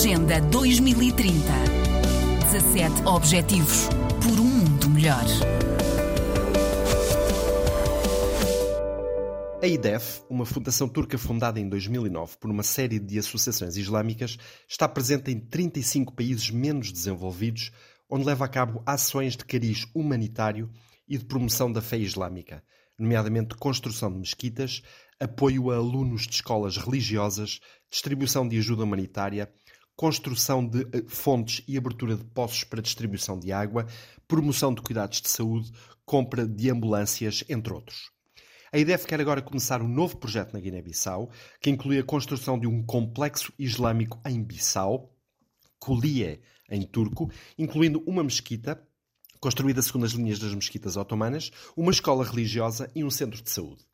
Agenda 2030. 17 Objetivos por um mundo melhor. A IDEF, uma fundação turca fundada em 2009 por uma série de associações islâmicas, está presente em 35 países menos desenvolvidos, onde leva a cabo ações de cariz humanitário e de promoção da fé islâmica, nomeadamente construção de mesquitas, apoio a alunos de escolas religiosas, distribuição de ajuda humanitária, construção de eh, fontes e abertura de poços para distribuição de água, promoção de cuidados de saúde, compra de ambulâncias, entre outros. A IDEF quer agora começar um novo projeto na Guiné-Bissau, que inclui a construção de um complexo islâmico em Bissau, Kulie, em turco, incluindo uma mesquita, construída segundo as linhas das mesquitas otomanas, uma escola religiosa e um centro de saúde.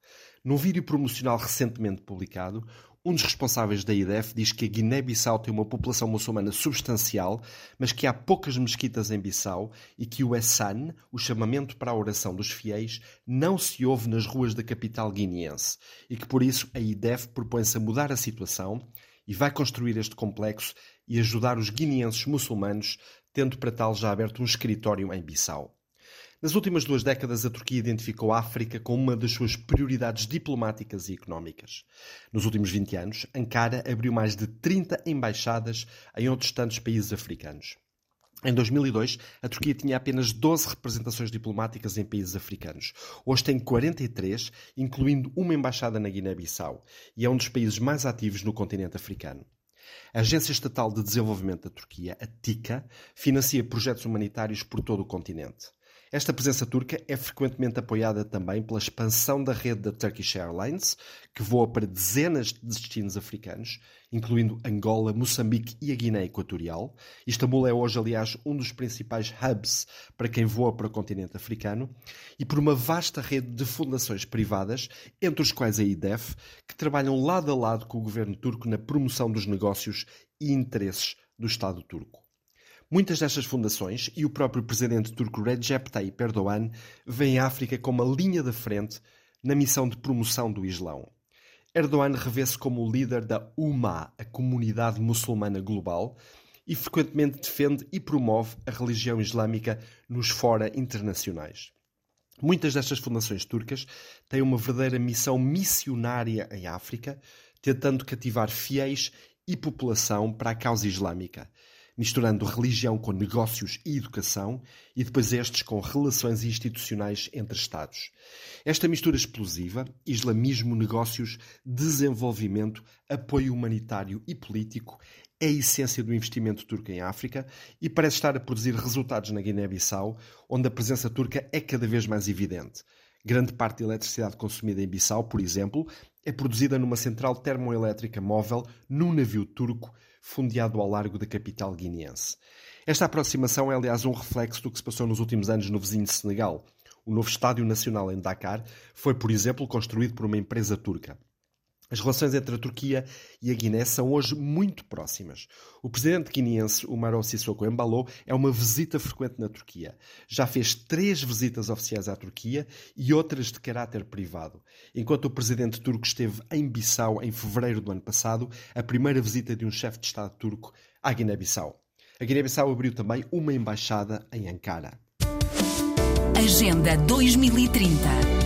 Num vídeo promocional recentemente publicado, um dos responsáveis da IDEF diz que a Guiné-Bissau tem uma população muçulmana substancial, mas que há poucas mesquitas em Bissau e que o Essan, o chamamento para a oração dos fiéis, não se ouve nas ruas da capital guineense e que por isso a IDEF propõe-se a mudar a situação e vai construir este complexo e ajudar os guineenses muçulmanos, tendo para tal já aberto um escritório em Bissau. Nas últimas duas décadas, a Turquia identificou a África como uma das suas prioridades diplomáticas e económicas. Nos últimos 20 anos, Ankara abriu mais de 30 embaixadas em outros tantos países africanos. Em 2002, a Turquia tinha apenas 12 representações diplomáticas em países africanos. Hoje tem 43, incluindo uma embaixada na Guiné-Bissau, e é um dos países mais ativos no continente africano. A Agência Estatal de Desenvolvimento da Turquia, a TICA, financia projetos humanitários por todo o continente. Esta presença turca é frequentemente apoiada também pela expansão da rede da Turkish Airlines, que voa para dezenas de destinos africanos, incluindo Angola, Moçambique e a Guiné Equatorial. Istambul é hoje, aliás, um dos principais hubs para quem voa para o continente africano, e por uma vasta rede de fundações privadas, entre os quais a IDEF, que trabalham lado a lado com o governo turco na promoção dos negócios e interesses do Estado turco. Muitas destas fundações e o próprio presidente turco Recep Tayyip Erdogan veem a África como a linha da frente na missão de promoção do Islão. Erdogan revê-se como o líder da Ummah, a comunidade muçulmana global, e frequentemente defende e promove a religião islâmica nos fora internacionais. Muitas destas fundações turcas têm uma verdadeira missão missionária em África, tentando cativar fiéis e população para a causa islâmica misturando religião com negócios e educação, e depois estes com relações institucionais entre Estados. Esta mistura explosiva, islamismo, negócios, desenvolvimento, apoio humanitário e político, é a essência do investimento turco em África e parece estar a produzir resultados na Guiné-Bissau, onde a presença turca é cada vez mais evidente. Grande parte da eletricidade consumida em Bissau, por exemplo, é produzida numa central termoelétrica móvel num navio turco fundeado ao largo da capital guineense. Esta aproximação é, aliás, um reflexo do que se passou nos últimos anos no vizinho Senegal. O novo Estádio Nacional em Dakar foi, por exemplo, construído por uma empresa turca. As relações entre a Turquia e a Guiné são hoje muito próximas. O presidente guineense Umaro Sissoko Embalo é uma visita frequente na Turquia. Já fez três visitas oficiais à Turquia e outras de caráter privado. Enquanto o presidente turco esteve em Bissau em fevereiro do ano passado, a primeira visita de um chefe de Estado turco à Guiné-Bissau. A Guiné-Bissau abriu também uma embaixada em Ankara. Agenda 2030